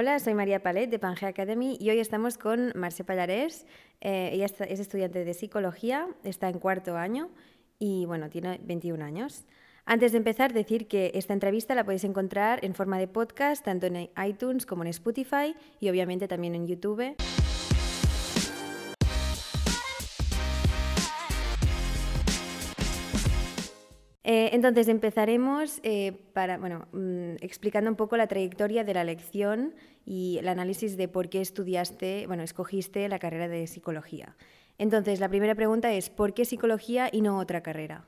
Hola, soy María Palet de Pangea Academy y hoy estamos con Marce Pallarés. Eh, ella es estudiante de psicología, está en cuarto año y bueno, tiene 21 años. Antes de empezar, decir que esta entrevista la podéis encontrar en forma de podcast tanto en iTunes como en Spotify y obviamente también en YouTube. Eh, entonces empezaremos eh, para, bueno, mm, explicando un poco la trayectoria de la lección y el análisis de por qué estudiaste, bueno, escogiste la carrera de psicología. Entonces, la primera pregunta es, ¿por qué psicología y no otra carrera?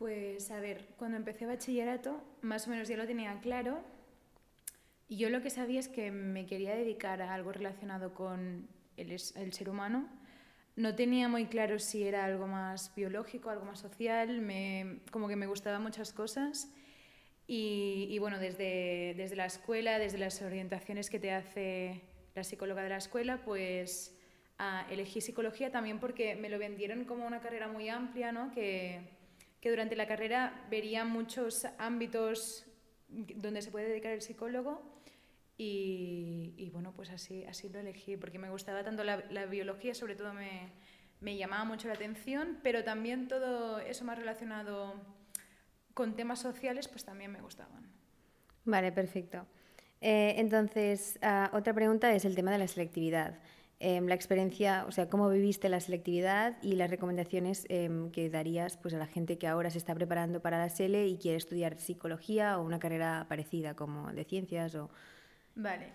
Pues a ver, cuando empecé bachillerato, más o menos ya lo tenía claro. Y yo lo que sabía es que me quería dedicar a algo relacionado con el, el ser humano no tenía muy claro si era algo más biológico, algo más social, me, como que me gustaban muchas cosas. Y, bueno, desde, desde la escuela, desde las orientaciones que te hace la psicóloga de la escuela, pues elegí psicología también porque me lo vendieron como una carrera muy amplia, ¿no? que, que durante la carrera vería muchos ámbitos donde se puede dedicar el psicólogo y, bueno, pues así, así lo elegí, porque me gustaba tanto la, biología, sobre todo me, me, llamaba mucho la atención, pero también todo eso más relacionado con temas sociales, pues también me gustaban. Vale, perfecto. Eh, entonces, ah, otra pregunta es el tema de la selectividad. Em, la experiencia, o sea, cómo viviste la selectividad y las recomendaciones em, que darías pues, a la gente que ahora se está preparando para la SELE y quiere estudiar psicología o una carrera parecida como de ciencias o Vale.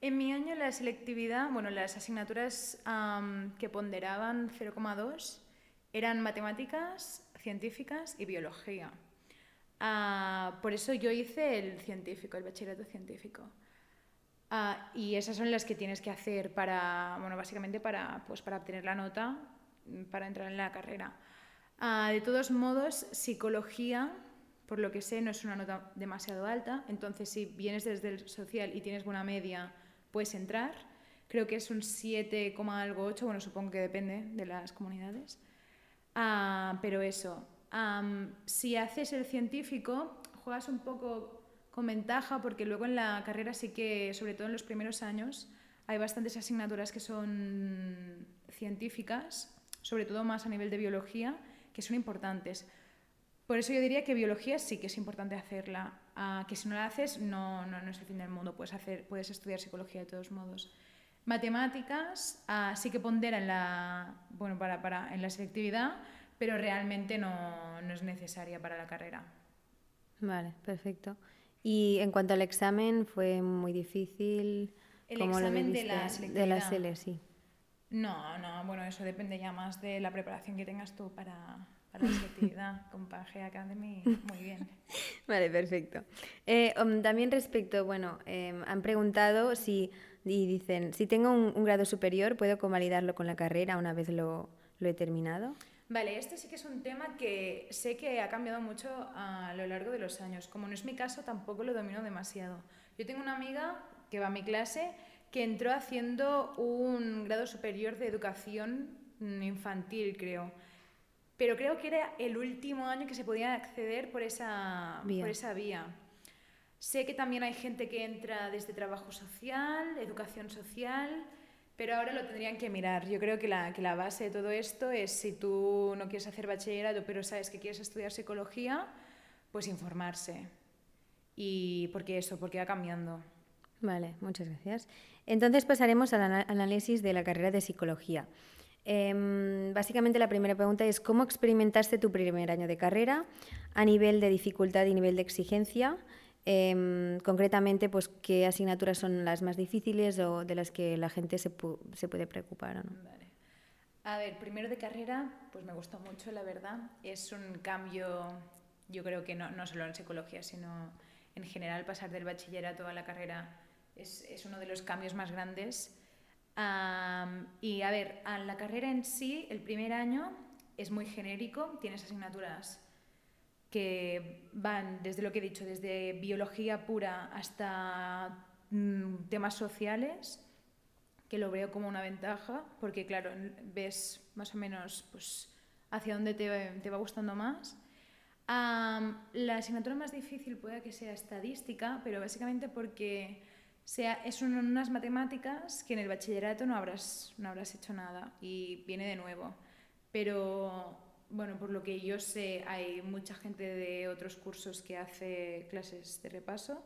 En mi año la selectividad, bueno, las asignaturas que ponderaban 0,2 eran matemáticas, científicas y biología. Ah, por eso yo hice el científico, el bachillerato científico. Ah, y esas son las que tienes que hacer para, bueno, básicamente para, pues, para obtener la nota para entrar en la carrera. Ah, de todos modos, psicología por lo que sé, no es una nota demasiado alta. Entonces, si vienes desde el social y tienes buena media, puedes entrar. Creo que es un 7, algo 8, bueno, supongo que depende de las comunidades. Ah, pero eso, si haces el científico, juegas un poco con ventaja porque luego en la carrera sí que, sobre todo en los primeros años, hay bastantes asignaturas que son científicas, sobre todo más a nivel de biología, que son importantes por eso yo diría que biología sí que es importante hacerla, ah, que si no la haces no, no, no, es el fin del mundo, puedes, hacer, puedes estudiar psicología de todos modos. Matemáticas uh, sí que pondera en la, bueno, para, para, en la selectividad, pero realmente no, no es necesaria para la carrera. Vale, perfecto. Y en cuanto al examen, ¿fue muy difícil? El examen de la selectividad. De la SELE, sí. No, no, bueno, eso depende ya más de la preparación que tengas tú para, para la selectividad con Pangea Academy, muy bien. vale, perfecto. Eh, um, también respecto, bueno, em, han preguntado si, y dicen, si tengo un, grado superior, ¿puedo convalidarlo con la carrera una vez lo, lo, he terminado? Vale, este sí que es un tema que sé que ha cambiado mucho a lo largo de los años. Como no es mi caso, tampoco lo domino demasiado. Yo tengo una amiga que va a mi clase que entró haciendo un grado superior de educación infantil, creo pero creo que era el último año que se podía acceder por esa vía. Por esa vía. Sé que también hay gente que entra desde trabajo social, educación social, pero ahora lo tendrían que mirar. Yo creo que la, que la base de todo esto es si tú no quieres hacer bachillerato, pero sabes que quieres estudiar psicología, pues informarse. Y porque eso, porque va cambiando. Vale, muchas gracias. Entonces pasaremos al análisis de la carrera de psicología. Em, básicamente la primera pregunta es ¿cómo experimentaste tu primer año de carrera a nivel de dificultad y nivel de exigencia? Em, concretamente, pues, ¿qué asignaturas son las más difíciles o de las que la gente se, puede preocupar? A ver, primero de carrera, pues me gustó mucho, la verdad. Es un cambio, yo creo que no, no solo en psicología, sino en general pasar del bachillerato a la carrera es, es uno de los cambios más grandes y a ver, a la carrera en sí, el primer año es muy genérico, tienes asignaturas que van desde lo que he dicho, desde biología pura hasta mm, temas sociales, que lo veo como una ventaja, porque claro, ves más o menos pues, hacia dónde te, te va gustando más. la asignatura más difícil puede que sea estadística, pero básicamente porque sea, es unas matemáticas que en el bachillerato no habrás, no habrás hecho nada y viene de nuevo. Pero, bueno, por lo que yo sé, hay mucha gente de otros cursos que hace clases de repaso,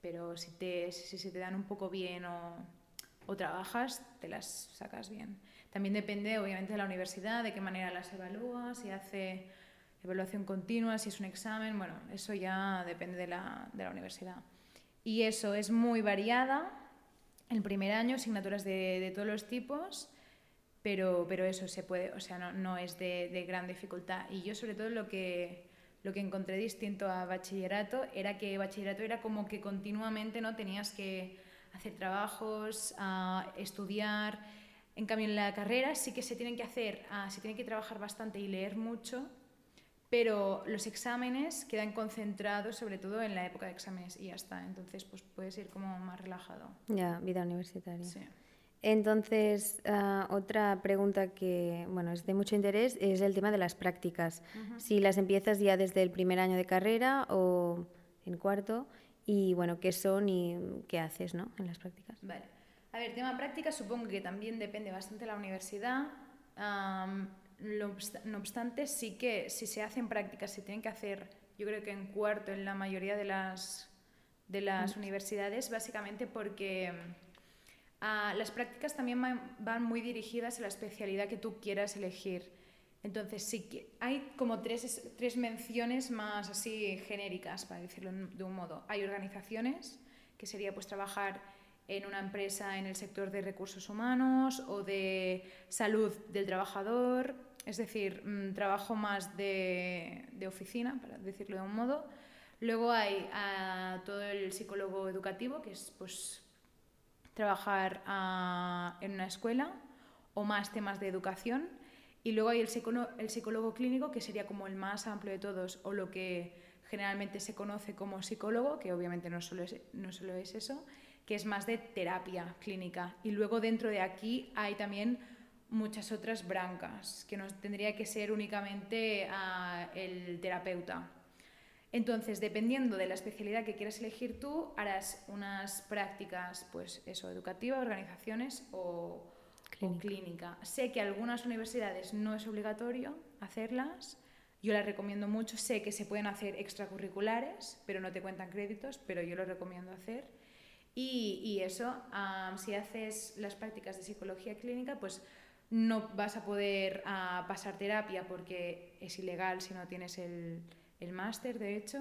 pero si, te, si se te dan un poco bien o, o trabajas, te las sacas bien. También depende, obviamente, de la universidad, de qué manera las evalúas, si hace evaluación continua, si es un examen, bueno, eso ya depende de la, de la universidad. Y eso es muy variada. El primer año, asignaturas de, de todos los tipos, pero, pero eso se puede, o sea, no, no es de, de, gran dificultad. Y yo sobre todo lo que, lo que encontré distinto a bachillerato era que bachillerato era como que continuamente no tenías que hacer trabajos, a estudiar. En cambio, en la carrera sí que se tienen que hacer, se tiene que trabajar bastante y leer mucho, pero los exámenes quedan concentrados sobre todo en la época de exámenes y ya está. Entonces, pues puedes ir como más relajado. Ya, vida universitaria. Sí. Entonces, uh, otra pregunta que bueno, es de mucho interés es el tema de las prácticas. Uh -huh. Si las empiezas ya desde el primer año de carrera o en cuarto y bueno, qué son y qué haces ¿no? en las prácticas. Vale. A ver, tema prácticas supongo que también depende bastante de la universidad. Um, no obstante, sí que si se hacen prácticas, se tienen que hacer, yo creo que en cuarto en la mayoría de las, de las mm. universidades, básicamente porque uh, las prácticas también van muy dirigidas a la especialidad que tú quieras elegir. Entonces sí que hay como tres, tres menciones más así genéricas, para decirlo de un modo. Hay organizaciones, que sería pues trabajar en una empresa en el sector de recursos humanos o de salud del trabajador, es decir, mmm, trabajo más de, oficina, para decirlo de un modo. Luego hay a todo el psicólogo educativo, que es pues trabajar a, en una escuela o más temas de educación. Y luego hay el psicólogo, el psicólogo clínico, que sería como el más amplio de todos, o lo que generalmente se conoce como psicólogo, que obviamente no solo es, no solo es eso, que es más de terapia clínica. Y luego dentro de aquí hay también muchas otras brancas, que no tendría que ser únicamente uh, el terapeuta. Entonces, dependiendo de la especialidad que quieras elegir tú, harás unas prácticas, pues eso, educativas, organizaciones o, clínica. o clínica. Sé que algunas universidades no es obligatorio hacerlas, yo las recomiendo mucho, sé que se pueden hacer extracurriculares, pero no te cuentan créditos, pero yo lo recomiendo hacer. Y, y eso, um, si haces las prácticas de psicología clínica, pues no vas a poder uh, pasar terapia porque es ilegal si no tienes el, el máster, de hecho.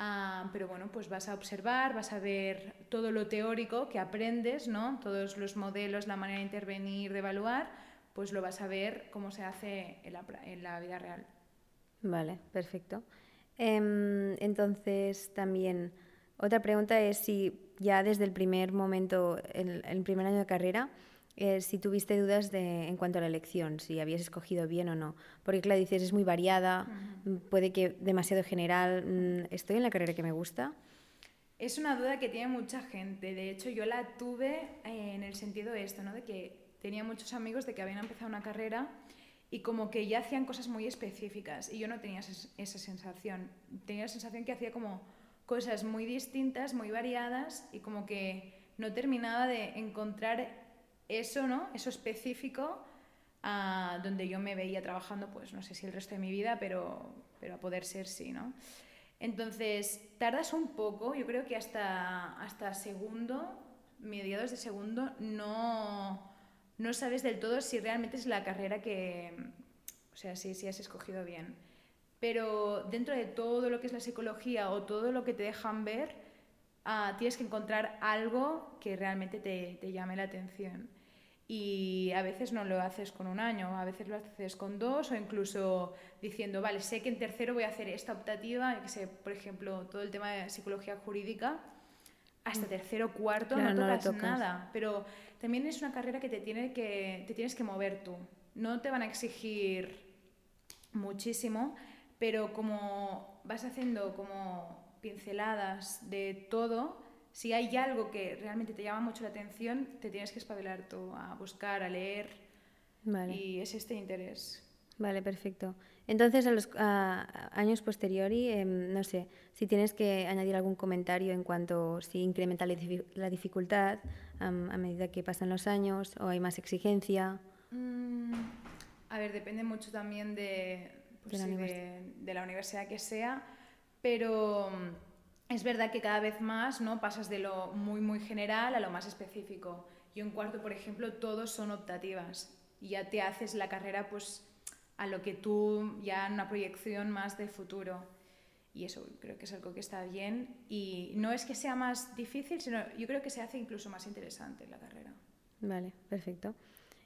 Uh, pero bueno, pues vas a observar, vas a ver todo lo teórico que aprendes, ¿no? Todos los modelos, la manera de intervenir, de evaluar, pues lo vas a ver cómo se hace en la, en la vida real. Vale, perfecto. Eh, entonces, también, otra pregunta es si ya desde el primer momento, el, el primer año de carrera, eh, si tuviste dudas de, en cuanto a la elección, si habías escogido bien o no. Porque, claro, dices, es muy variada, uh -huh. puede que demasiado general. Mm, ¿Estoy en la carrera que me gusta? Es una duda que tiene mucha gente. De hecho, yo la tuve en el sentido de esto, ¿no? de que tenía muchos amigos de que habían empezado una carrera y como que ya hacían cosas muy específicas y yo no tenía esa sensación. Tenía la sensación que hacía como cosas muy distintas, muy variadas y como que no terminaba de encontrar eso, ¿no? Eso específico uh, donde yo me veía trabajando, pues no sé si el resto de mi vida, pero, pero a poder ser sí, ¿no? Entonces, tardas un poco, yo creo que hasta, hasta segundo, mediados de segundo, no, no sabes del todo si realmente es la carrera que, o sea, si, si has escogido bien. Pero dentro de todo lo que es la psicología o todo lo que te dejan ver, uh, tienes que encontrar algo que realmente te, te llame la atención y a veces no lo haces con un año, a veces lo haces con dos o incluso diciendo, vale, sé que en tercero voy a hacer esta optativa, que sé, por ejemplo, todo el tema de psicología jurídica, hasta mm. tercero cuarto claro, no, tocas no tocas. nada, pero también es una carrera que te, tiene que te tienes que mover tú, no te van a exigir muchísimo, pero como vas haciendo como pinceladas de todo, si hay algo que realmente te llama mucho la atención, te tienes que espabilar tú a buscar, a leer. Vale. Y es este interés. Vale, perfecto. Entonces, a los años posteriori, em, no sé, si tienes que añadir algún comentario en cuanto si incrementa la, dificultad a medida que pasan los años o hay más exigencia. Mm, a ver, depende mucho también de, pues de, la universidad que sea, pero es verdad que cada vez más ¿no? pasas de lo muy, muy general a lo más específico. Yo en cuarto, por ejemplo, todos son optativas ya te haces la carrera pues a lo que tú ya en una proyección más de futuro. Y eso creo que es algo que está bien. Y no es que sea más difícil, sino yo creo que se hace incluso más interesante la carrera. Vale, perfecto.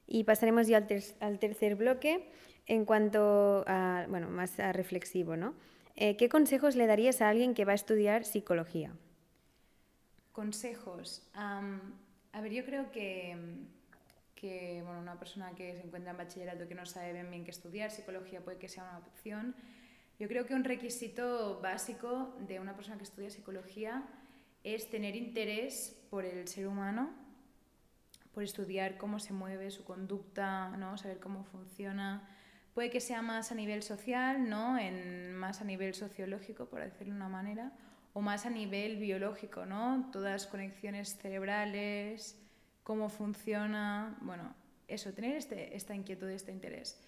Y pasaremos ya al, tercer bloque en cuanto a, bueno, más a reflexivo, ¿no? Eh, ¿Qué consejos le darías a alguien que va a estudiar psicología? Consejos. a ver, yo creo que que bueno, una persona que se encuentra en bachillerato que no sabe bien, bien qué estudiar, psicología puede que sea una opción. Yo creo que un requisito básico de una persona que estudia psicología es tener interés por el ser humano, por estudiar cómo se mueve su conducta, ¿no? saber cómo funciona. Puede que sea más a nivel social, ¿no? en, más a nivel sociológico, por decirlo de una manera, o más a nivel biológico, ¿no? todas las conexiones cerebrales, cómo funciona, bueno, eso, tener este, esta inquietud, este interés.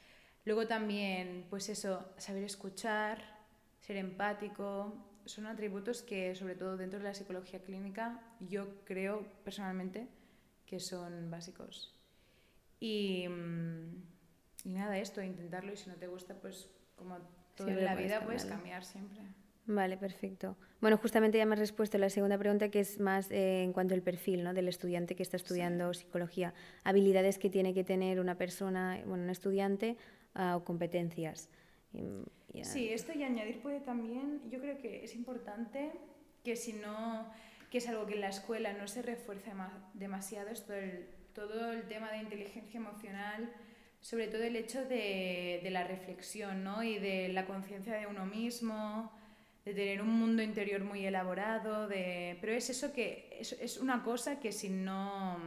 Luego también, pues eso, saber escuchar, ser empático, son atributos que, sobre todo dentro de la psicología clínica, yo creo personalmente que son básicos. Y, mm, y nada, esto, intentarlo y si no te gusta, pues como todo en la vida, puedes cambiar siempre. Vale, perfecto. Bueno, justamente ya me has respuesto a la segunda pregunta, que es más eh, en cuanto al perfil ¿no? del estudiante que está estudiando psicología. Habilidades que tiene que tener una persona, bueno, un estudiante ah, o competencias. Sí, esto y añadir puede también, yo creo que es importante que si no, que es algo que en la escuela no se refuerce demasiado, es todo el, todo el tema de inteligencia emocional, sobre todo el hecho de, de la reflexión ¿no? y de la conciencia de uno mismo de tener un mundo interior muy elaborado, de... pero es eso que es, es una cosa que si no,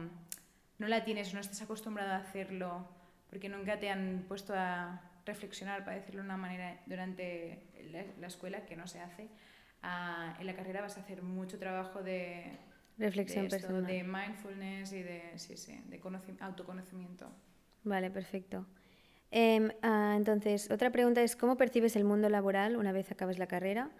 no la tienes, no estás acostumbrado a hacerlo, porque nunca te han puesto a reflexionar, para decirlo de una manera, durante la, escuela, que no se hace, en la carrera vas a hacer mucho trabajo de reflexión de, personal. de mindfulness y de, sí, sí, de autoconocimiento. Vale, perfecto. Em, ah, entonces, otra pregunta es, ¿cómo percibes el mundo laboral una vez acabes la carrera?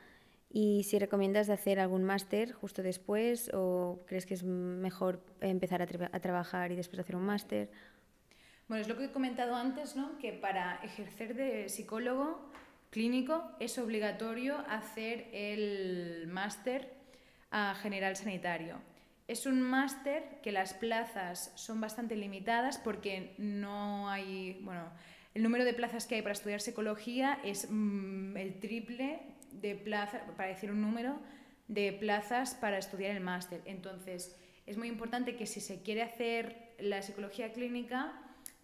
Y si recomiendas hacer algún máster justo después o crees que es mejor empezar a, trabajar y después hacer un máster. Bueno, es lo que he comentado antes, ¿no? que para ejercer de psicólogo clínico es obligatorio hacer el máster a general sanitario. Es un máster que las plazas son bastante limitadas porque no hay, bueno, el número de plazas que hay para estudiar psicología es mm, el triple de plazas, para decir un número, de plazas para estudiar el máster. Entonces, es muy importante que si se quiere hacer la psicología clínica,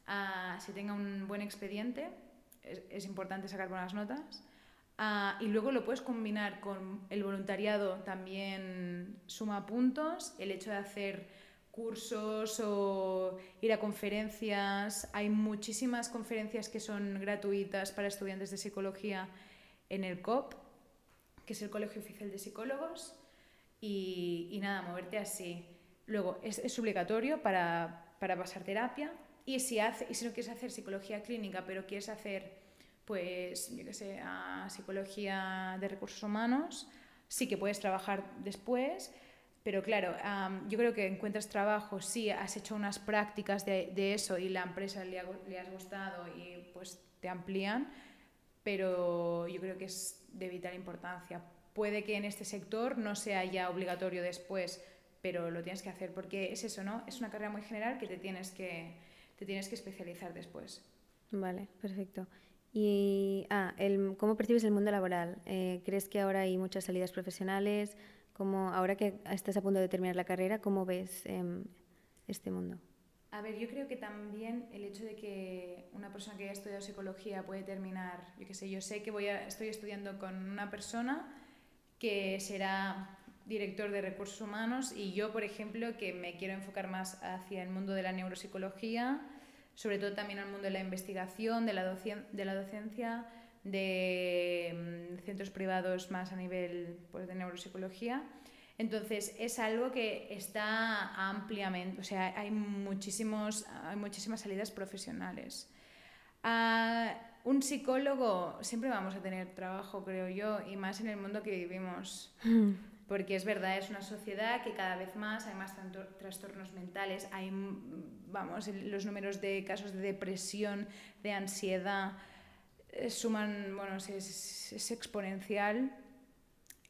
uh, se tenga un buen expediente, es, importante sacar buenas notas, ah, y luego lo puedes combinar con el voluntariado, también suma puntos, el hecho de hacer cursos o ir a conferencias. Hay muchísimas conferencias que son gratuitas para estudiantes de psicología en el COP, que es el Colegio Oficial de Psicólogos. Y, nada, moverte así. Luego, es, obligatorio para, pasar terapia. Y si, hace, y si no quieres hacer psicología clínica, pero quieres hacer, pues, yo qué sé, psicología de recursos humanos, sí que puedes trabajar después pero claro, yo creo que encuentras trabajo si has hecho unas prácticas de, de eso y la empresa le, le, has gustado y pues te amplían, pero yo creo que es de vital importancia. Puede que en este sector no sea ya obligatorio después, pero lo tienes que hacer porque es eso, ¿no? Es una carrera muy general que te tienes que, te tienes que especializar después. Vale, perfecto. Y, ah, el, ¿cómo percibes el mundo laboral? Eh, ¿Crees que ahora hay muchas salidas profesionales? Como ahora que estás a punto de terminar la carrera, ¿cómo ves em, este mundo? A ver, yo creo que también el hecho de que una persona que haya estudiado psicología puede terminar, yo qué sé, yo sé que voy a, estoy estudiando con una persona que será director de recursos humanos y yo, por ejemplo, que me quiero enfocar más hacia el mundo de la neuropsicología, sobre todo también al mundo de la investigación, de la, de la docencia, de mm, centros privados más a nivel pues, de neuropsicología. Entonces, es algo que está ampliamente, o sea, hay, muchísimos, hay muchísimas salidas profesionales. Ah, un psicólogo, siempre vamos a tener trabajo, creo yo, y más en el mundo que vivimos. Mm. Porque es verdad, es una sociedad que cada vez más hay más trastornos mentales, hay, vamos, los números de casos de depresión, de ansiedad, eh, suman, bueno, es, es exponencial.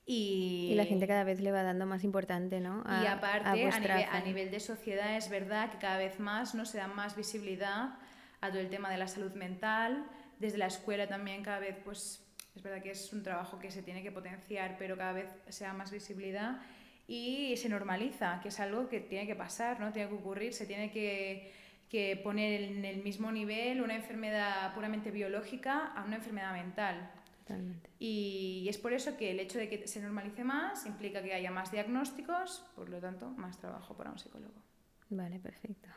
Y, y, la gente cada vez le va dando más importante, ¿no? y aparte, a, nivel, a, nivel, de sociedad, es verdad que cada vez más ¿no? se da más visibilidad a todo el tema de la salud mental. Desde la escuela también cada vez, pues, es verdad que es un trabajo que se tiene que potenciar, pero cada vez se da más visibilidad y se normaliza, que es algo que tiene que pasar, ¿no? Tiene que ocurrir, se tiene que que poner en el mismo nivel una enfermedad puramente biológica a una enfermedad mental. Totalmente. Y es por eso que el hecho de que se normalice más implica que haya más diagnósticos, por lo tanto, más trabajo para un psicólogo. Vale, perfecto.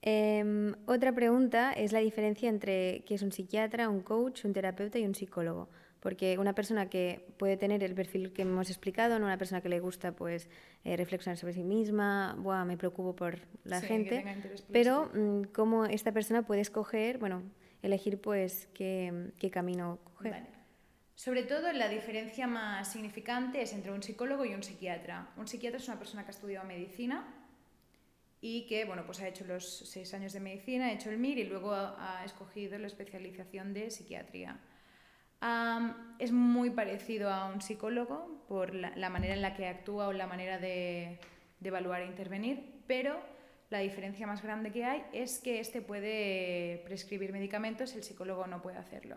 Em, otra pregunta es la diferencia entre qué es un psiquiatra, un coach, un terapeuta y un psicólogo. Porque una persona que puede tener el perfil que hemos explicado, ¿no? una persona que le gusta pues, eh, reflexionar sobre sí misma, Buah, me preocupo por la gente, pero mm, cómo esta persona puede escoger, bueno, elegir pues qué, qué camino coger. Sobre todo la diferencia más significante es entre un psicólogo y un psiquiatra. Un psiquiatra es una persona que ha estudiado medicina y que bueno, pues ha hecho los seis años de medicina, ha hecho el MIR y luego ha escogido la especialización de psiquiatría es muy parecido a un psicólogo por la, manera en la que actúa o la manera de, evaluar e intervenir, pero la diferencia más grande que hay es que este puede prescribir medicamentos, el psicólogo no puede hacerlo.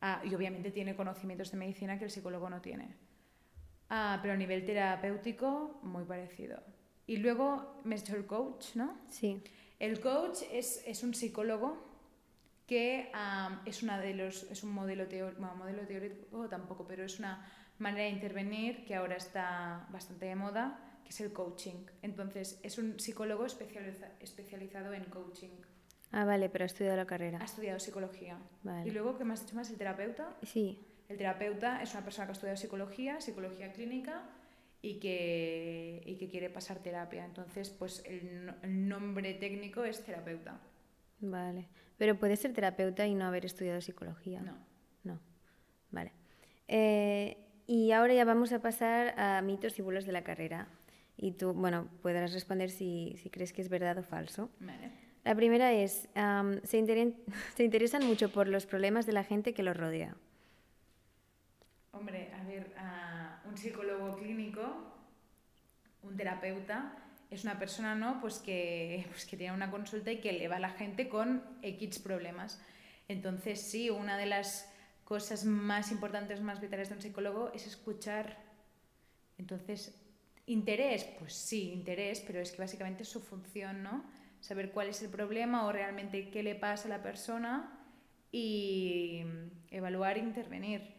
Ah, y obviamente tiene conocimientos de medicina que el psicólogo no tiene. Ah, pero a nivel terapéutico, muy parecido. Y luego el coach, ¿no? Sí. El coach es, es un psicólogo que es, una de los, es un modelo, teórico, modelo teórico tampoco, pero es una manera de intervenir que ahora está bastante de moda, que es el coaching. Entonces, es un psicólogo especializado en coaching. Ah, vale, pero ha estudiado la carrera. Ha estudiado psicología. ¿Y luego qué más has dicho más? ¿El terapeuta? Sí. El terapeuta es una persona que ha estudiado psicología, psicología clínica y que, y que quiere pasar terapia. Entonces, pues el, el nombre técnico es terapeuta. Vale. Pero puede ser terapeuta y no haber estudiado psicología. No. No. Vale. Eh, y ahora ya vamos a pasar a mitos y bulos de la carrera. Y tú, bueno, podrás responder si, si crees que es verdad o falso. Vale. La primera es, se, se interesan mucho por los problemas de la gente que los rodea. Hombre, a ver, un psicólogo clínico, un terapeuta, es una persona ¿no? pues que, pues que tiene una consulta y que le va a la gente con X problemas. Entonces, sí, una de las cosas más importantes, más vitales de un psicólogo es escuchar. Entonces, interés, pues sí, interés, pero es que básicamente es su función, ¿no? Saber cuál es el problema o realmente qué le pasa a la persona y evaluar e intervenir.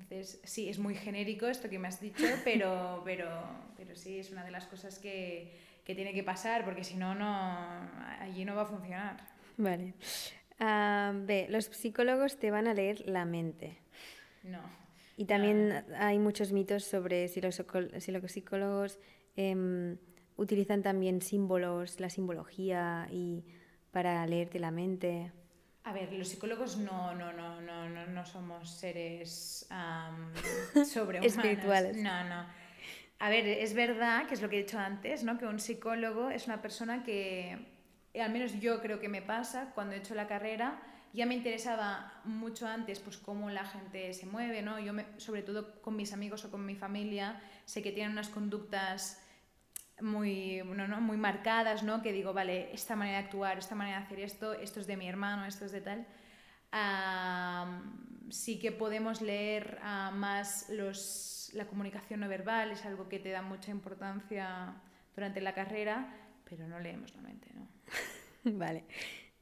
Entonces, sí, es muy genérico esto que me has dicho, pero, pero, pero sí, es una de las cosas que, que tiene que pasar, porque si no, no, allí no va a funcionar. Vale. Uh, B, los psicólogos te van a leer la mente. No. Y también hay muchos mitos sobre si los, si los psicólogos eh, utilizan también símbolos, la simbología y para leerte la mente. A ver, los psicólogos no, no, no, no, no, no somos seres sobrehumanos. Espirituales. No, no. A ver, es verdad, que es lo que he dicho antes, ¿no? que un psicólogo es una persona que, al menos yo creo que me pasa, cuando he hecho la carrera, ya me interesaba mucho antes pues cómo la gente se mueve, ¿no? Yo, me, sobre todo con mis amigos o con mi familia, sé que tienen unas conductas muy, ¿no? muy marcadas, ¿no? que digo, vale, esta manera de actuar, esta manera de hacer esto, esto es de mi hermano, esto es de tal. sí que podemos leer uh, más los, la comunicación no verbal, es algo que te da mucha importancia durante la carrera, pero no leemos la mente. ¿no? vale.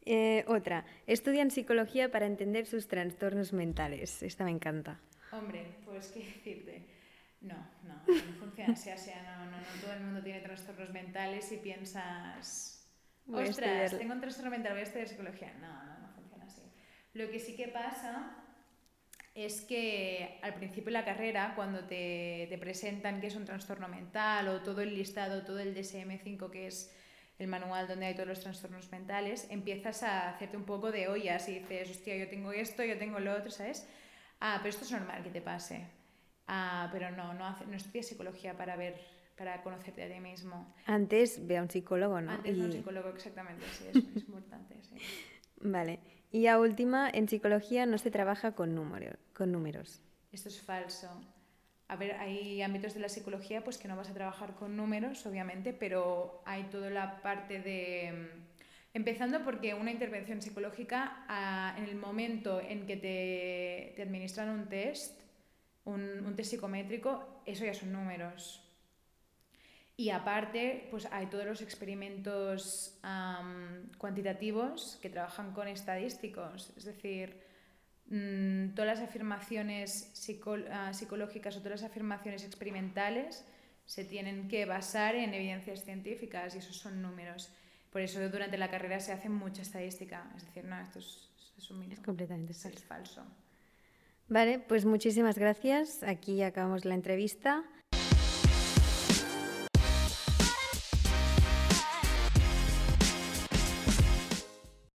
Eh, otra, estudian psicología para entender sus trastornos mentales. Esta me encanta. Hombre, pues qué decirte. No, no, no funciona así, o sea, no, no, no todo el mundo tiene trastornos mentales y piensas, voy Ostras, tengo un trastorno mental, voy a estudiar psicología. No, no, no funciona así. Lo que sí que pasa es que al principio de la carrera, cuando te, te presentan que es un trastorno mental o todo el listado, todo el DSM-5, que es el manual donde hay todos los trastornos mentales, empiezas a hacerte un poco de ollas y dices, hostia, yo tengo esto, yo tengo lo otro, ¿sabes? Ah, pero esto es normal que te pase. Ah, pero no, no, hace- no estudias psicología para ver, para conocerte a ti mismo. Antes ve a un psicólogo, ¿no? Antes de un Y- psicólogo, exactamente, sí, eso es importante, sí. Vale. Y a última, en psicología no se trabaja con, número, con números. Esto es falso. A ver, hay ámbitos de la psicología pues que no vas a trabajar con números, obviamente, pero hay toda la parte de... Empezando porque una intervención psicológica, ah, en el momento en que te, te administran un test, un, un test psicométrico, eso ya son números. Y aparte, pues hay todos los experimentos cuantitativos que trabajan con estadísticos, es decir, mm, todas las afirmaciones ah, psicológicas o todas las afirmaciones experimentales se tienen que basar en evidencias científicas y esos son números. Por eso durante la carrera se hace mucha estadística, es decir, no, esto es, es un mito. Es completamente Es falso. Vale, pues muchísimas gracias. Aquí acabamos la entrevista.